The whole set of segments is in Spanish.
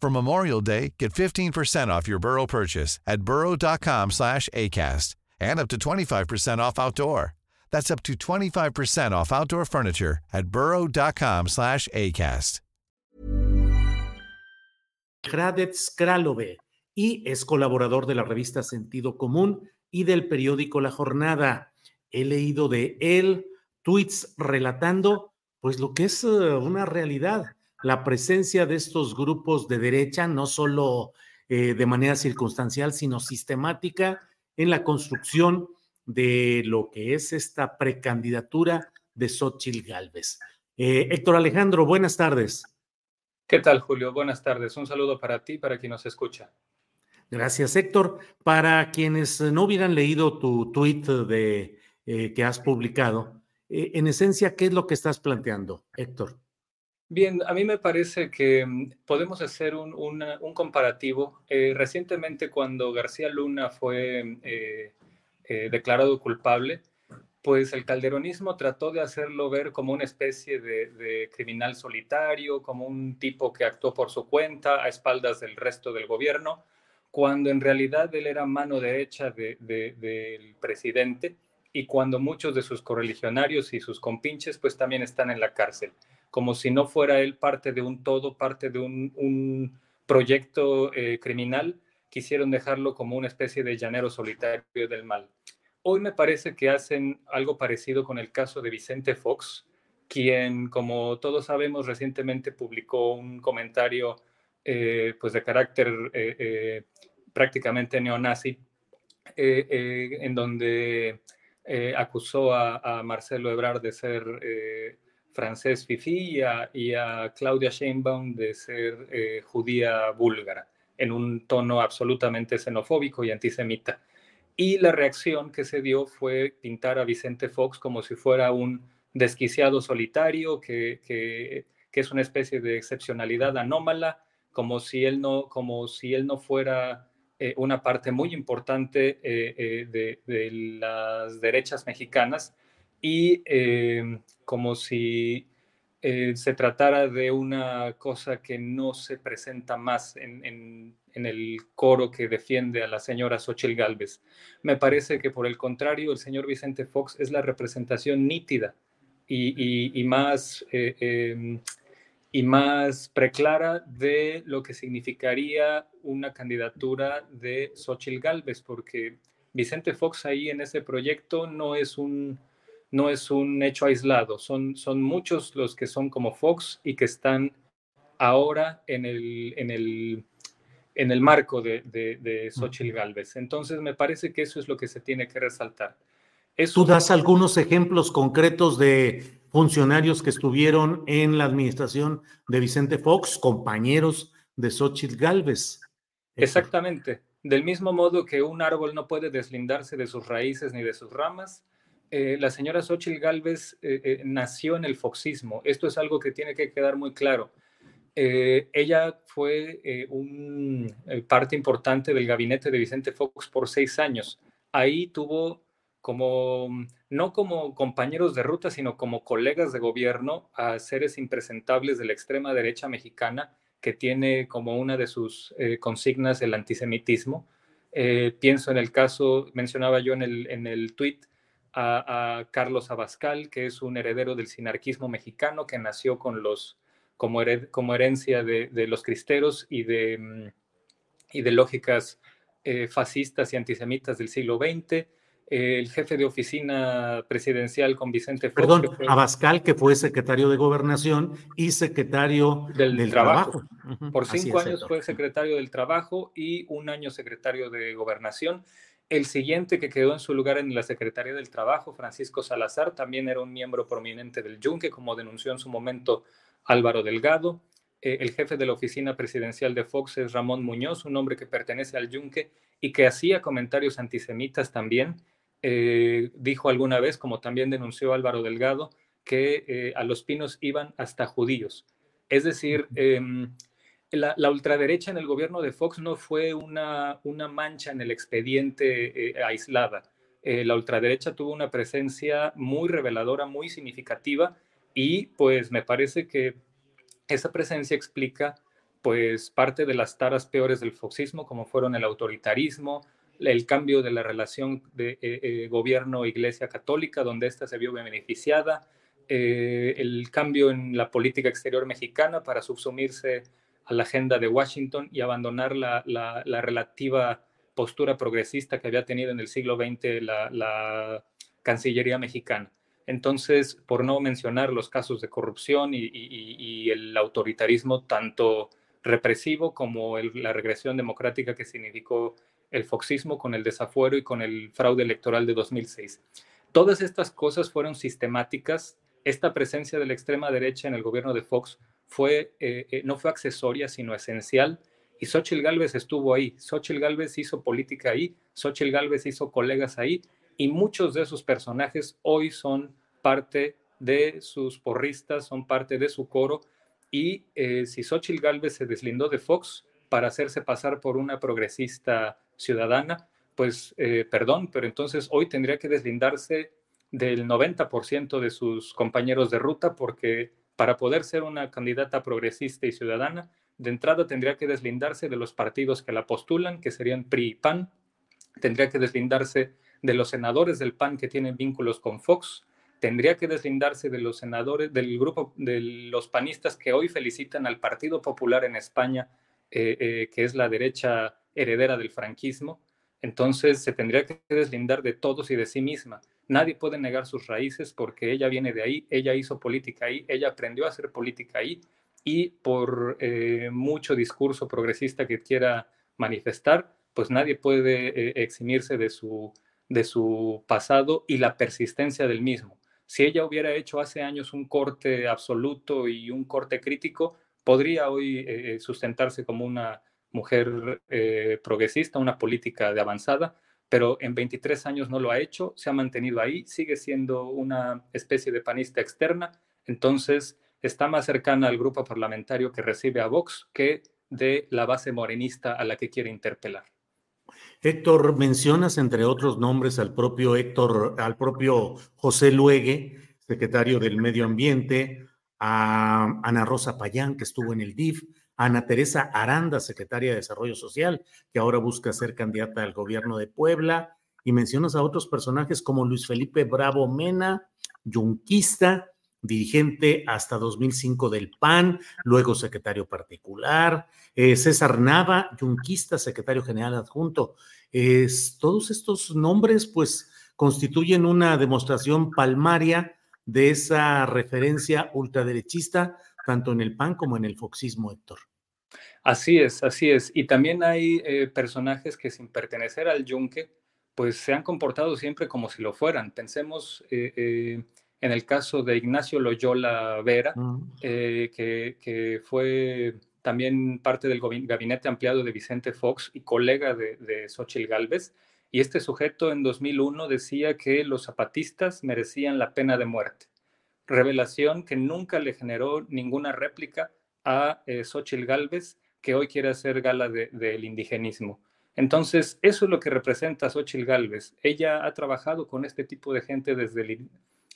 For Memorial Day, get 15% off your Burrow purchase at burrow.com slash ACAST and up to 25% off outdoor. That's up to 25% off outdoor furniture at burrow.com slash ACAST. Gradetz Kralove y es colaborador de la revista Sentido Común y del periódico La Jornada. He leído de él tweets relatando pues lo que es uh, una realidad la presencia de estos grupos de derecha, no solo eh, de manera circunstancial, sino sistemática en la construcción de lo que es esta precandidatura de Xochitl Galvez. Eh, Héctor Alejandro, buenas tardes. ¿Qué tal, Julio? Buenas tardes. Un saludo para ti, para quien nos escucha. Gracias, Héctor. Para quienes no hubieran leído tu tweet de, eh, que has publicado, eh, en esencia, ¿qué es lo que estás planteando, Héctor? Bien, a mí me parece que mm, podemos hacer un, un comparativo. Eh, recientemente, cuando García Luna fue eh, eh, declarado culpable, pues el calderonismo trató de hacerlo ver como una especie de, criminal solitario, como un tipo que actuó por su cuenta a espaldas del resto del gobierno, cuando en realidad él era mano derecha de, de, del presidente y cuando muchos de sus correligionarios y sus compinches pues también están en la cárcel como si no fuera él parte de un todo, parte de un, proyecto eh, criminal, quisieron dejarlo como una especie de llanero solitario del mal. Hoy me parece que hacen algo parecido con el caso de Vicente Fox, quien, como todos sabemos, recientemente publicó un comentario eh, pues de carácter eh, prácticamente neonazi, en donde acusó a, a, Marcelo Ebrard de ser francés Fifi y a, Claudia Sheinbaum de ser eh, judía búlgara, en un tono absolutamente xenofóbico y antisemita. Y la reacción que se dio fue pintar a Vicente Fox como si fuera un desquiciado solitario, que, que, es una especie de excepcionalidad anómala, como si él no, como si él no fuera eh, una parte muy importante eh, de, las derechas mexicanas y eh, como si eh, se tratara de una cosa que no se presenta más en, en, el coro que defiende a la señora Xochitl Galvez. Me parece que por el contrario, el señor Vicente Fox es la representación nítida y, y, más eh, em, y más preclara de lo que significaría una candidatura de Xochitl Galvez, porque Vicente Fox ahí en ese proyecto no es un, no es un hecho aislado, son, son muchos los que son como Fox y que están ahora en el, en el, en el marco de, de, Xochitl Galvez. Entonces me parece que eso es lo que se tiene que resaltar. ¿Tú das algunos ejemplos concretos de funcionarios que estuvieron en la administración de Vicente Fox, compañeros de Xochitl Galvez? Exactamente. Del mismo modo que un árbol no puede deslindarse de sus raíces ni de sus ramas, eh, la señora Xochitl Galvez eh, eh, nació en el foxismo. Esto es algo que tiene que quedar muy claro. ella fue un parte importante del gabinete de Vicente Fox por seis años. Ahí tuvo como, no como compañeros de ruta, sino como colegas de gobierno a seres impresentables de la extrema derecha mexicana, que tiene como una de sus consignas el antisemitismo. Pienso en el caso, mencionaba yo en el, en el tuit, a, Carlos Abascal, que es un heredero del sinarquismo mexicano, que nació con los, como, como herencia de, de, los cristeros y de, mm, y de lógicas eh, fascistas y antisemitas del siglo XX el jefe de oficina presidencial con Vicente Fox. Perdón, Abascal, que fue secretario de Gobernación y secretario del, Trabajo. Por cinco años fue secretario del Trabajo y un año secretario de Gobernación. El siguiente que quedó en su lugar en la Secretaría del Trabajo, Francisco Salazar, también era un miembro prominente del Yunque, como denunció en su momento Álvaro Delgado. Eh, el jefe de la oficina presidencial de Fox es Ramón Muñoz, un hombre que pertenece al Yunque y que hacía comentarios antisemitas también eh, dijo alguna vez, como también denunció Álvaro Delgado, que eh, a los pinos iban hasta judíos. Es decir, la, ultraderecha en el gobierno de Fox no fue una, una mancha en el expediente eh, aislada. la ultraderecha tuvo una presencia muy reveladora, muy significativa y pues me parece que esa presencia explica pues parte de las taras peores del foxismo, como fueron el autoritarismo, el cambio de la relación de eh, eh, gobierno-iglesia católica, donde ésta se vio beneficiada, eh, el cambio en la política exterior mexicana para subsumirse a la agenda de Washington y abandonar la, relativa postura progresista que había tenido en el siglo XX la, Cancillería mexicana. Entonces, por no mencionar los casos de corrupción y, el autoritarismo tanto represivo como la regresión democrática que significó el foxismo, con el desafuero y con el fraude electoral de 2006. Todas estas cosas fueron sistemáticas. Esta presencia de la extrema derecha en el gobierno de Fox eh, eh, no fue accesoria, sino esencial. Y Xochitl Gálvez estuvo ahí. Xochitl Gálvez hizo política ahí. Xochitl Gálvez hizo colegas ahí. Y muchos de esos personajes hoy son parte de sus porristas, son parte de su coro. Y eh, si Xochitl Gálvez se deslindó de Fox para hacerse pasar por una progresista ciudadana, pues perdón, pero entonces hoy tendría que deslindarse del 90% de sus compañeros de ruta porque para poder ser una candidata progresista y ciudadana, de entrada tendría que deslindarse de los partidos que la postulan, que serían PRI y PAN, tendría que deslindarse de los senadores del PAN que tienen vínculos con Fox, tendría que deslindarse de los senadores del grupo de los panistas que hoy felicitan al Partido Popular en España, eh, eh, que es la derecha heredera del franquismo, entonces se tendría que deslindar de todos y de sí misma. Nadie puede negar sus raíces porque ella viene de ahí, ella hizo política ahí, ella aprendió a hacer política ahí y por eh, mucho discurso progresista que quiera manifestar, pues nadie puede eh, eximirse de su, de su pasado y la persistencia del mismo. Si ella hubiera hecho hace años un corte absoluto y un corte crítico, podría hoy eh, sustentarse como una mujer eh, progresista, una política de avanzada, pero en 23 años no lo ha hecho, se ha mantenido ahí, sigue siendo una especie de panista externa, entonces está más cercana al grupo parlamentario que recibe a Vox que de la base morenista a la que quiere interpelar. Héctor, mencionas entre otros nombres al propio Héctor, al propio José Luegue, secretario del Medio Ambiente, a Ana Rosa Payán, que estuvo en el DIF, Ana Teresa Aranda, secretaria de Desarrollo Social, que ahora busca ser candidata al gobierno de Puebla, y mencionas a otros personajes como Luis Felipe Bravo Mena, yunquista, dirigente hasta 2005 del PAN, luego secretario particular, eh, César Nava, yunquista, secretario general adjunto. todos estos nombres pues constituyen una demostración palmaria de esa referencia ultraderechista, tanto en el PAN como en el foxismo, Héctor. Así es, así es. Y también hay eh, personajes que sin pertenecer al yunque, pues se han comportado siempre como si lo fueran. Pensemos eh, eh, en el caso de Ignacio Loyola Vera, que, que, fue también parte del gabinete ampliado de Vicente Fox y colega de, de Xochitl Galvez. Y este sujeto en 2001 decía que los zapatistas merecían la pena de muerte. Revelación que nunca le generó ninguna réplica a Xochitl Galvez, que hoy quiere hacer gala del indigenismo. Entonces, eso es lo que representa Xochitl Galvez. Ella ha trabajado con este tipo de gente desde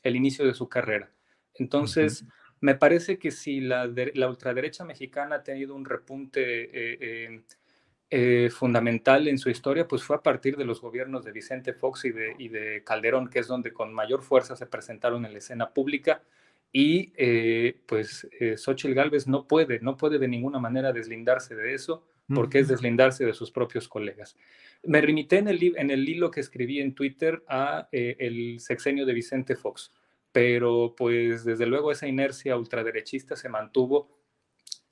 el, inicio de su carrera. Entonces, me parece que si la, ultraderecha mexicana ha tenido un repunte eh, eh, fundamental en su historia, pues fue a partir de los gobiernos de Vicente Fox y de, y de Calderón, que es donde con mayor fuerza se presentaron en la escena pública y eh, pues eh, Xochitl Galvez no puede, no puede de ninguna manera deslindarse de eso, porque es deslindarse de sus propios colegas. Me remité en el, en el hilo que escribí en Twitter a eh, el sexenio de Vicente Fox, pero pues desde luego esa inercia ultraderechista se mantuvo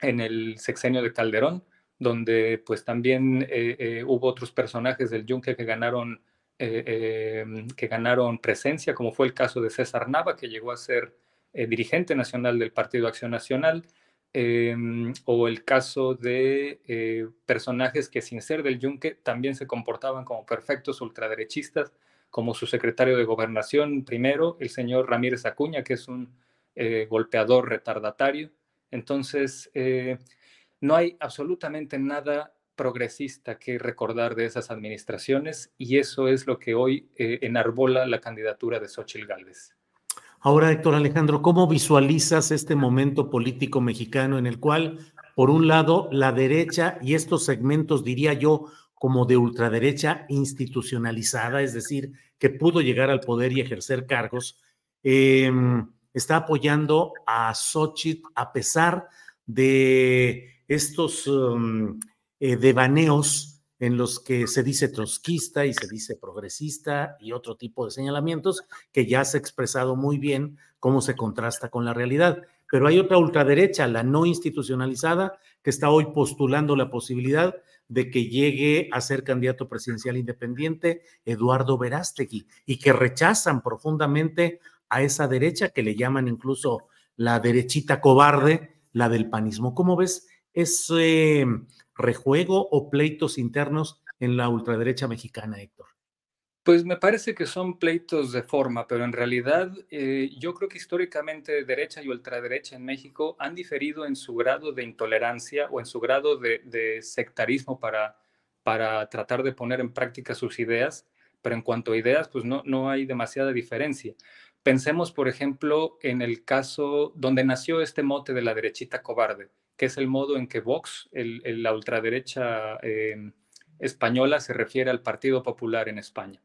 en el sexenio de Calderón, donde pues también eh, hubo otros personajes del Yunque que ganaron, que ganaron presencia, como fue el caso de César Nava, que llegó a ser eh, dirigente nacional del Partido Acción Nacional, em, o el caso de eh, personajes que sin ser del yunque también se comportaban como perfectos ultraderechistas, como su secretario de gobernación primero, el señor Ramírez Acuña, que es un eh, golpeador retardatario. Entonces, no hay absolutamente nada progresista que recordar de esas administraciones y eso es lo que hoy enarbola la candidatura de Xochitl Gálvez. Ahora, Héctor Alejandro, ¿cómo visualizas este momento político mexicano en el cual, por un lado, la derecha y estos segmentos, diría yo, como de ultraderecha institucionalizada, es decir, que pudo llegar al poder y ejercer cargos, em, está apoyando a Xochitl a pesar de estos um, eh, devaneos en los que se dice trotskista y se dice progresista y otro tipo de señalamientos que ya se ha expresado muy bien cómo se contrasta con la realidad. Pero hay otra ultraderecha, la no institucionalizada, que está hoy postulando la posibilidad de que llegue a ser candidato presidencial independiente Eduardo Verástegui y que rechazan profundamente a esa derecha que le llaman incluso la derechita cobarde, la del panismo. ¿Cómo ves ese rejuego o pleitos internos en la ultraderecha mexicana, Héctor? Pues me parece que son pleitos de forma, pero en realidad eh, yo creo que históricamente derecha y ultraderecha en México han diferido en su grado de intolerancia o en su grado de, sectarismo para, para tratar de poner en práctica sus ideas, pero en cuanto a ideas, pues no, no hay demasiada diferencia. Pensemos, por ejemplo, en el caso donde nació este mote de la derechita cobarde que es el modo en que Vox, la ultraderecha eh, española, se refiere al Partido Popular en España.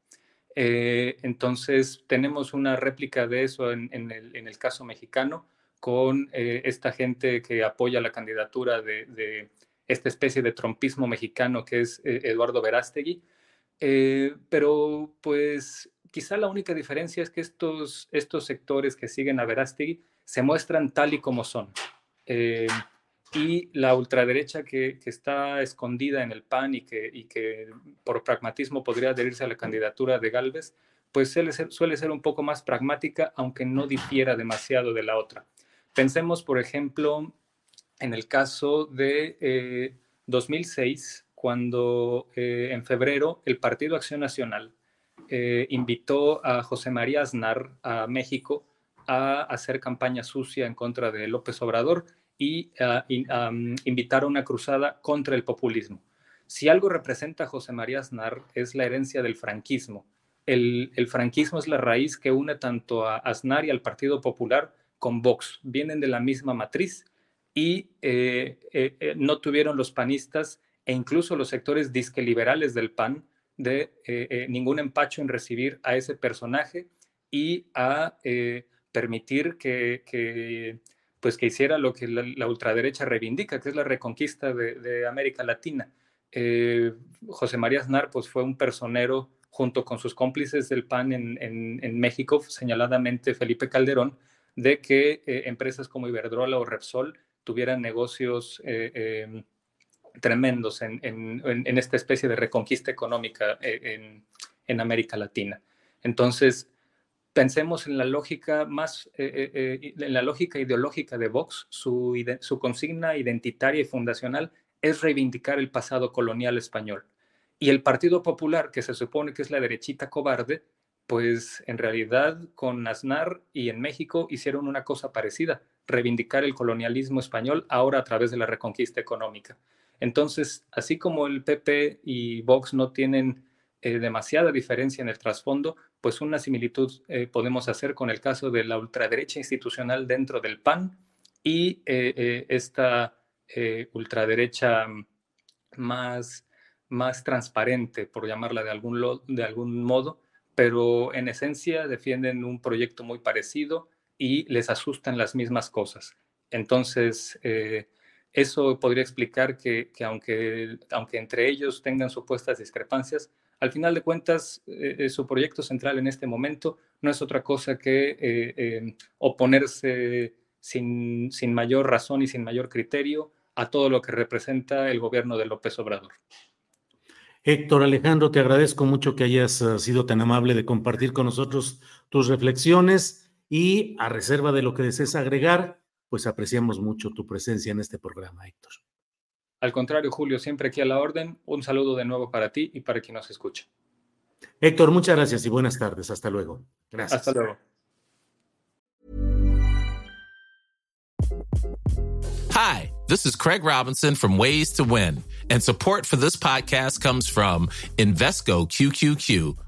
Eh, entonces, tenemos una réplica de eso en, el, caso mexicano, con eh, esta gente que apoya la candidatura de, esta especie de trompismo mexicano que es Eduardo Verástegui. pero, pues, quizá la única diferencia es que estos, sectores que siguen a Verástegui se muestran tal y como son y la ultraderecha que, está escondida en el PAN y que, que por pragmatismo podría adherirse a la candidatura de Galvez, pues suele ser, suele ser un poco más pragmática, aunque no difiera demasiado de la otra. Pensemos, por ejemplo, en el caso de 2006, eh, cuando eh, en febrero el Partido Acción Nacional eh, invitó a José María Aznar a México a hacer campaña sucia en contra de López Obrador y, uh, invitar a una cruzada contra el populismo. Si algo representa a José María Aznar es la herencia del franquismo. El, franquismo es la raíz que une tanto a Aznar y al Partido Popular con Vox. Vienen de la misma matriz y eh, eh, eh, no tuvieron los panistas e incluso los sectores disque liberales del PAN de ningún empacho en recibir a ese personaje y a permitir que, pues que hiciera lo que la, ultraderecha reivindica, que es la reconquista de, América Latina. Eh, José María Aznar pues, fue un personero junto con sus cómplices del PAN en, México, señaladamente Felipe Calderón, de que eh, empresas como Iberdrola o Repsol tuvieran negocios eh, em, tremendos en, esta especie de reconquista económica en, América Latina. Entonces, pensemos en la lógica más, en la lógica ideológica de Vox, su, consigna identitaria y fundacional es reivindicar el pasado colonial español. Y el Partido Popular, que se supone que es la derechita cobarde, pues en realidad con Aznar y en México hicieron una cosa parecida, reivindicar el colonialismo español ahora a través de la reconquista económica. Entonces, así como el PP y Vox no tienen eh, demasiada diferencia en el trasfondo, pues una similitud eh, podemos hacer con el caso de la ultraderecha institucional dentro del PAN y eh, esta ultraderecha más más transparente, por llamarla de algún, de algún modo, pero en esencia defienden un proyecto muy parecido y les asustan las mismas cosas. Entonces, eh, eso podría explicar que, aunque, aunque entre ellos tengan supuestas discrepancias, al final de cuentas, eh, eh, su proyecto central en este momento no es otra cosa que oponerse sin, sin mayor razón y sin mayor criterio a todo lo que representa el gobierno de López Obrador. Héctor Alejandro, te agradezco mucho que hayas eh, sido tan amable de compartir con nosotros tus reflexiones y a reserva de lo que desees agregar, pues apreciamos mucho tu presencia en este programa, Héctor. Al contrario, Julio, siempre aquí a la orden. Un saludo de nuevo para ti y para quien nos escucha. Héctor, muchas gracias y buenas tardes. Hasta luego. Gracias. Hasta luego. Hi, this is Craig Robinson from Ways to Win. And support for this podcast comes from Invesco QQQ,